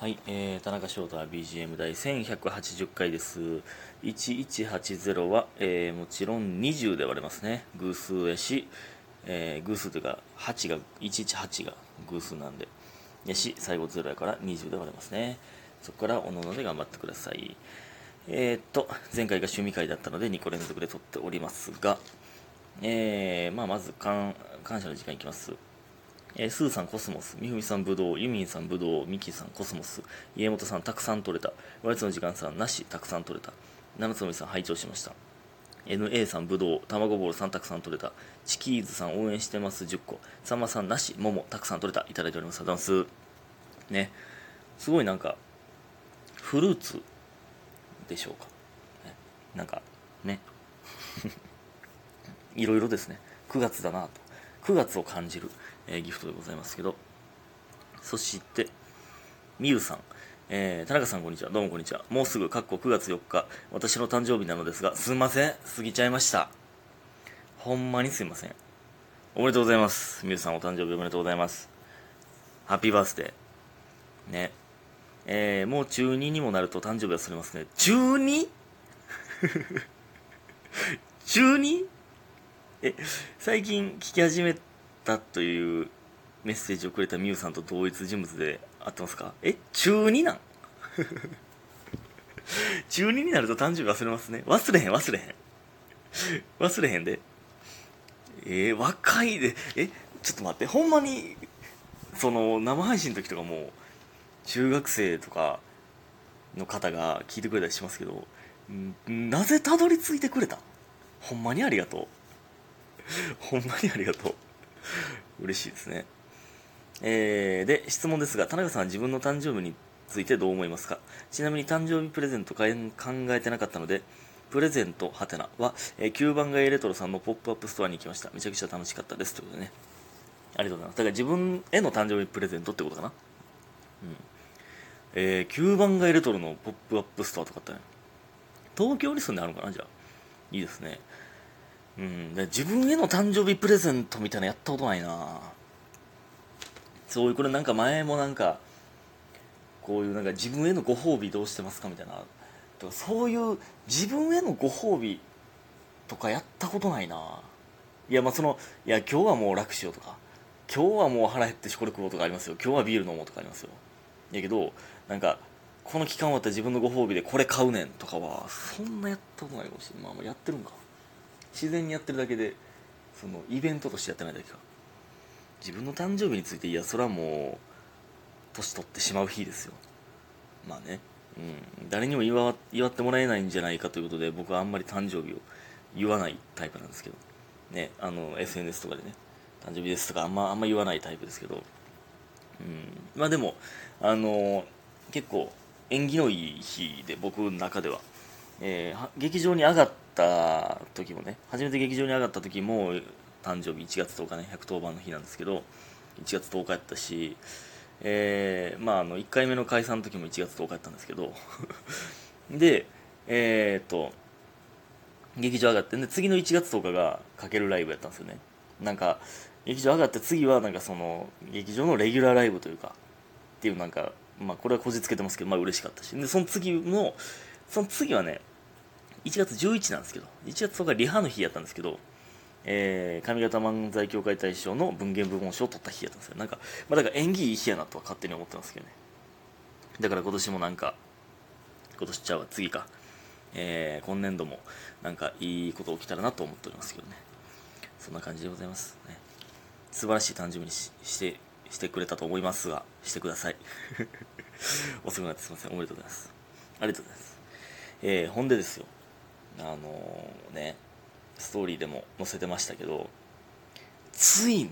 はい、えー、田中翔太 BGM 第1180回です。1180は、えーもちろん20で割れますね。偶数やし、えー偶数というか、8が、118が偶数なんで。やし、最後0やから20で割れますね。そこから、おのので頑張ってください。えー、っと、前回が趣味会だったので2個連続で撮っておりますが、えー、まあ、まず感、感謝の時間いきます。えースーさんコスモス、みふみさんぶどう、ユミンさんぶどう、ミキさんコスモス、家元さんたくさん取れた、おやつの時間さんなし、たくさん取れた、七つのみさん拝聴しました。NA さんぶどう、卵ボールさんたくさん取れた、チキーズさん応援してます10個、さんまさんなし、ももたくさん取れた、いただいております。ありがとうございます。ね、すごいなんか、フルーツでしょうか。ね、なんか、ね、いろいろですね、9月だなと。9月を感じる、えギフトでございますけど。そしてみゆさん、えー田中さんこんにちは。どうもこんにちは。もうすぐかっこ9月4日。私の誕生日なのですがすいません。過ぎちゃいました。ほんまにすいません。おめでとうございます。みゆさんお誕生日おめでとうございます。ハッピーバースデー。ね。えーもう中2にもなると誕生日は忘れますね。中 2? 中 2? え最近聞き始めたというメッセージをくれたミュウさんと同一人物で合ってますか？え？中2なん？中2になると誕生日忘れますね。忘れへん忘れへん。忘れへんで。えー、若いで。え？ちょっと待って。ほんまにその生配信の時とかも中学生とかの方が聞いてくれたりしますけどんなぜたどり着いてくれた？ほんまにありがとう。ほんまにありがとう。嬉しいですね。えー、で、質問ですが、田中さんは自分の誕生日についてどう思いますか？ちなみに誕生日プレゼント考えてなかったので、プレゼントはてなは、えー、9番街レトロさんのポップアップストアに行きました。めちゃくちゃ楽しかったです。ということでね。ありがとうございます。だから自分への誕生日プレゼントってことかな？うん。えー、9番街レトロのポップアップストアとかったね。東京に住んであるのかな？じゃあ。いいですね。うん、自分への誕生日プレゼントみたいなやったことないな。そういうこれなんか前もなんかこういうなんか自分へのご褒美どうしてますかみたいな。とかそういう自分へのご褒美とかやったことないな。いやまあそのいや今日はもう楽しようとか。今日はもう腹減ってしこれ食おうとかありますよ。今日はビール飲もうとかありますよ。やけどなんかこの期間終わったら自分のご褒美でこれ買うねんとかはそんなやったことないかもしれないまあやってるんか。自然にやってるだけでそのイベントとしてやってないだけか。自分の誕生日についていやそれはもう年取ってしまう日ですよ。まあね、うん、誰にも祝祝ってもらえないんじゃないかということで僕はあんまり誕生日を言わないタイプなんですけど。ね。あの SNS とかでね。誕生日ですとかあんまあんま言わないタイプですけど、うん、まあでもあの結構縁起のいい日で僕の中では。えー劇場に上がってた時もね初めて劇場に上がった時も誕生日1月10日ね110番の日なんですけど1月10日やったし、えーまああの1回目の解散の時も1月10日やったんですけど でえーっと劇場上がってで次の1月10日がかけるライブやったんですよね。なんか劇場上がって次はなんかその劇場のレギュラーライブというかっていうなんかまあこれはこじつけてますけどまあ嬉しかったし。でその次もその次はね1月11なんですけど1月10日リハの日やったんですけど、えー上方漫才協会大賞の文芸部門賞を取った日やったんですよ。なんか、まあ、だから演技いい日やなとは勝手に思ってますけどね。だから今年もなんか今年ちゃうわ次か、えー今年度もなんかいいこと起きたらなと思っておりますけどね。そんな感じでございます。ね。素晴らしい誕生日にししてしてくれたと思いますがしてください。遅くなってすいません。おめでとうございます。ありがとうございます。えーほんでですよ。あのーねストーリーでも載せてましたけどついに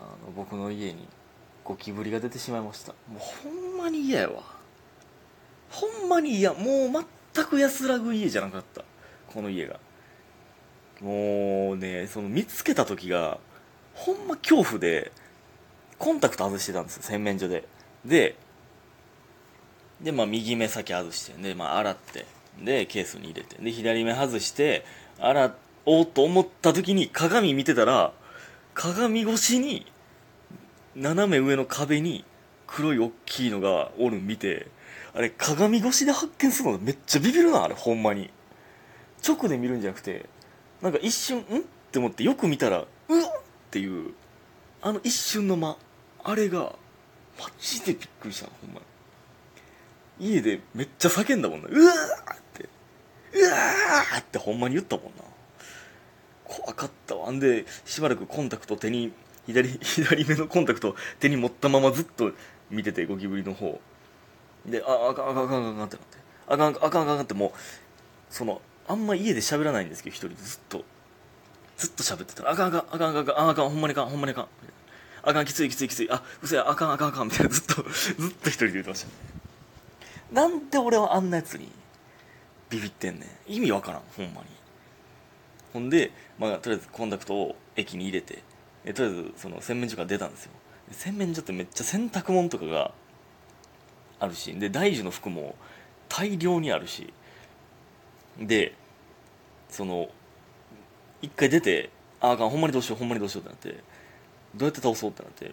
あの僕の家にゴキブリが出てしまいました。もうほんまに嫌やわ。ほんまに嫌。もう全く安らぐ家じゃなかった。この家が。もうねその見つけた時がほんま恐怖でコンタクト外してたんですよ洗面所で。でで、まあ、右目先外してで、まあ、洗って。でケースに入れて。で左目外して洗おうと思った時に鏡見てたら鏡越しに斜め上の壁に黒い大きいのがおるん見てあれ鏡越しで発見するのめっちゃビビるなあれほんまに。直で見るんじゃなくてなんか一瞬ん？って思ってよく見たらうわっっていうあの一瞬の間あれがマジでびっくりしたほんまに。家でめっちゃ叫んだもんな。うわーってうわーってほんまに言ったもんな。怖かったわ。んでしばらくコンタクト手に左 左目のコンタクト手に持ったままずっと見ててゴキブリの方。でああかんあかんあかんあかんってなって。あかんあかんあかんあかんってもうそのあんま家で喋らないんですけど一人でずっと。ずっと喋ってたらあかんあかんあかんあかんあかんあかんほんまにあかんほんまにあかん。あかんきついきついきつい。あうそやあかんあかんあかんみたいな。ずっとずっと一人で言ってました。なんで俺はあんなやつにビビってんねん。意味わからんほんまに。ほんで、まあ、とりあえずコンタクトを駅に入れてえとりあえずその洗面所から出たんですよ。洗面所ってめっちゃ洗濯物とかがあるしで大樹の服も大量にあるしでその一回出てああかんほんまにどうしようほんまにどうしようってなってどうやって倒そうってなって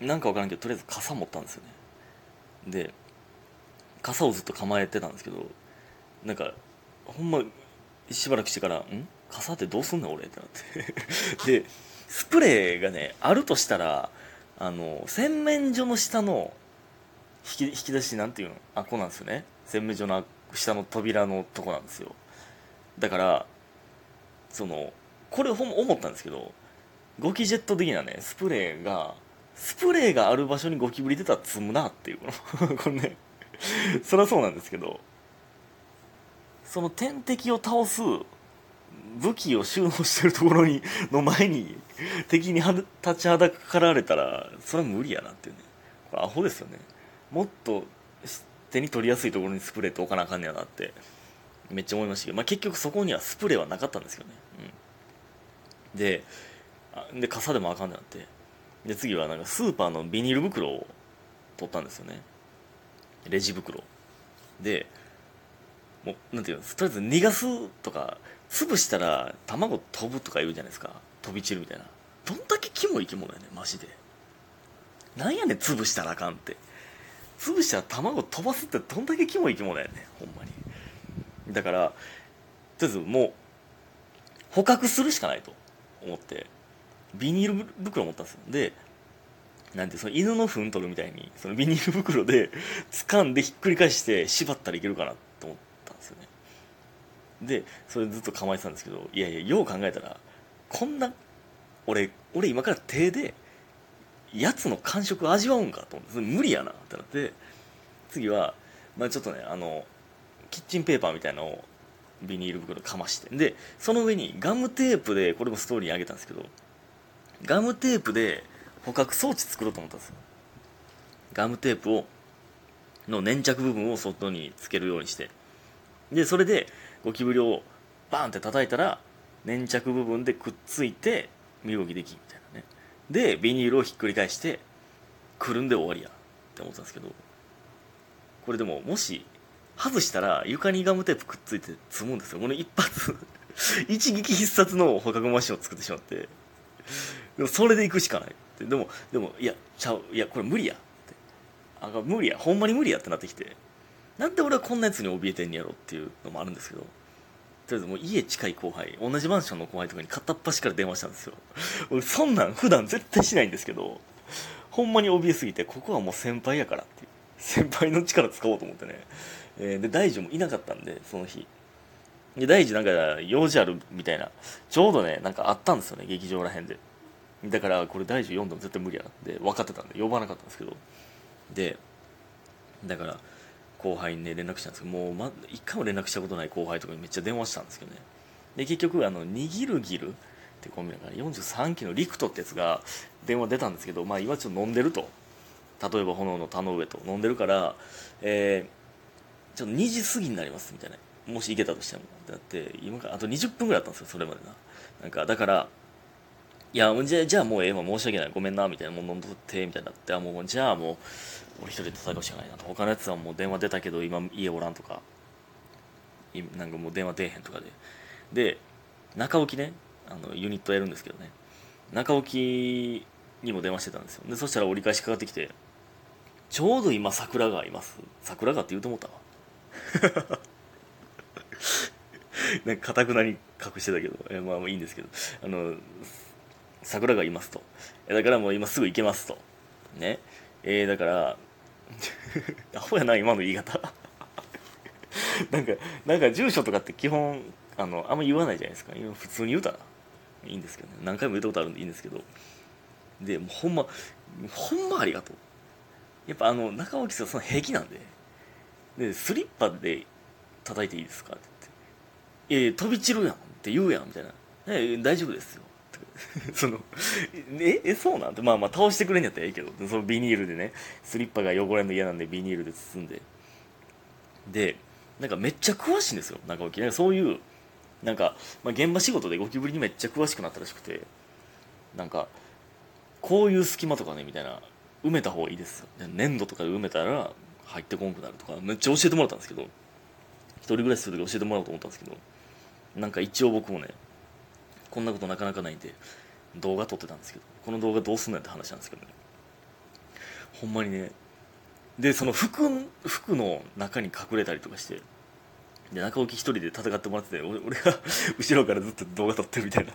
なんか分からんけどとりあえず傘持ったんですよね。で傘をずっと構えてたんですけどなんかほんましばらくしてから「ん？傘ってどうすんの俺」ってなって。でスプレーがねあるとしたらあの洗面所の下の引き引き出しなんていうの？あこうなんですよね。洗面所の下の扉のとこなんですよ。だからそのこれほんま思ったんですけどゴキジェット的なねスプレーがスプレーがある場所にゴキブリ出たら積むなっていうこの これねそりゃそうなんですけどその天敵を倒す武器を収納してるところにの前に敵に立ちはだかられたらそれは無理やなっていうね。これアホですよね。もっと手に取りやすいところにスプレーって置かなあかんねやなってめっちゃ思いましたけど、まあ、結局そこにはスプレーはなかったんですけどね、うん、でで傘でもあかんねなって。で次はなんかスーパーのビニール袋を取ったんですよね。レジ袋。でもうなんていうのとりあえず逃がすとか潰したら卵飛ぶとか言うじゃないですか。飛び散るみたいな。どんだけキモい生き物やねマジで。なんやねん潰したらあかんって。潰したら卵飛ばすってどんだけキモい生き物やねんほんまに。だからとりあえずもう捕獲するしかないと思ってビニール袋持ったんですよ。でなんてその犬の糞取るみたいにそのビニール袋で掴んでひっくり返して縛ったらいけるかなと思ったんですよねでそれずっと構えてたんですけどいやいやよう考えたらこんな俺俺今から手でやつの感触味わうんかと思って無理やなってなって次は、まあ、ちょっとねあのキッチンペーパーみたいなのをビニール袋かましてでその上にガムテープでこれもストーリーにあげたんですけどガムテープで捕獲装置作ろうと思ったんですよ。ガムテープをの粘着部分を外につけるようにしてでそれでゴキブリをバーンって叩いたら粘着部分でくっついて身動きできみたいなね。でビニールをひっくり返してくるんで終わりやって思ったんですけどこれでももし外したら床にガムテープくっついて積むんですよ。この一発 一撃必殺の捕獲マシンを作ってしまって。でもそれで行くしかない。ってでもでもいやちゃういやこれ無理やって。あ無理やほんまに無理やってなってきて。なんで俺はこんなやつに怯えてんやろっていうのもあるんですけどとりあえずもう家近い後輩同じマンションの後輩とかに片っ端から電話したんですよ。俺そんなん普段絶対しないんですけどほんまに怯えすぎてここはもう先輩やからっていう。先輩の力使おうと思ってね、えー、で大樹もいなかったんでその日。で大樹なんか用事あるみたいな。ちょうどねなんかあったんですよね劇場らへんで。だからこれ大樹読んでも絶対無理やなって分かってたんで呼ばなかったんですけど。でだから後輩にね連絡したんですけどもう、ま、一回も連絡したことない後輩とかにめっちゃ電話したんですけどね。で結局あのにぎるぎるってコンビだから43期のリクトってやつが電話出たんですけどまあ今ちょっと飲んでると。例えば炎の田の上と。飲んでるからえー、ちょっと2時過ぎになりますみたいな。もし行けたとしても。だって今からあと20分ぐらいあったんですよそれまでな。なんかだからいやじゃじゃあもうええわ申し訳ない。ごめんなみたいなもう飲んどってみたいになってもうじゃあもう俺一人で戦うしかないなと。他のやつはもう電話出たけど今家おらんとか。なんかもう電話出えへんとかで。で中置きねあのユニットやるんですけどね。中置きにも電話してたんですよ。でそしたら折り返しかかってきてちょうど今桜がいます。桜がって言うと思ったわ。なんかかくなに隠してたけど、えまあいいんですけど。あの桜がいますと。だからもう今すぐ行けますと。ね。えー、だから アホやな今の言い方。なんかなんか住所とかって基本あのあんま言わないじゃないですか。今普通に言うたら。いいんですけどね。何回も言ったことあるんでいいんですけど。でもうほんまほんまありがとう。やっぱあの中脇さんその平気なんで。でスリッパで叩いていいですかって言って「いやいや飛び散るやん」って言うやんみたいな「え大丈夫ですよ」そのええそうなんて？まあまあ倒してくれんやったらええけど。そのビニールでねスリッパが汚れんの嫌なんでビニールで包んで。でなんかめっちゃ詳しいんですよ中脇ねそういうなんか、まあ、現場仕事でゴキブリにめっちゃ詳しくなったらしくて。なんかこういう隙間とかねみたいな埋めた方がいいです粘土とかで埋めたら入ってこんくなるとかめっちゃ教えてもらったんですけど。一人暮らしする時教えてもらおうと思ったんですけど。なんか一応僕もねこんなことなかなかないんで動画撮ってたんですけどこの動画どうすんのやって話なんですけどね。ほんまにねでその服服の中に隠れたりとかしてで中置き一人で戦ってもらってて俺俺が 後ろからずっと動画撮ってるみたいな。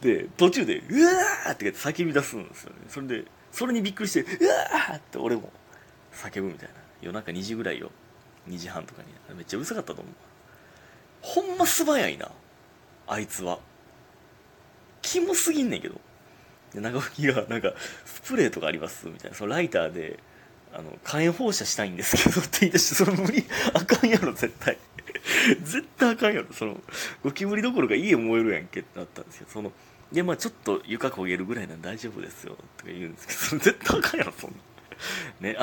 で途中で「うわー!」って叫び出すんですよね。それでそれにびっくりして「うわー!」って俺も叫ぶみたいな。夜中2時ぐらいよ。2時半とかに。めっちゃうるさかったと思う。ほんま素早いなあいつは。キモすぎんねんけど。で長吹がなんかスプレーとかありますみたいな。そのライターであの火炎放射したいんですけどって言い出してその無理あかんやろ絶対。絶対あかんやろ。そのゴキブリどころか家燃えるやんけってなったんですよ。そのでまあちょっと床焦げるぐらいなん大丈夫ですよとか言うんですけど絶対あかんやろそんな。ねあ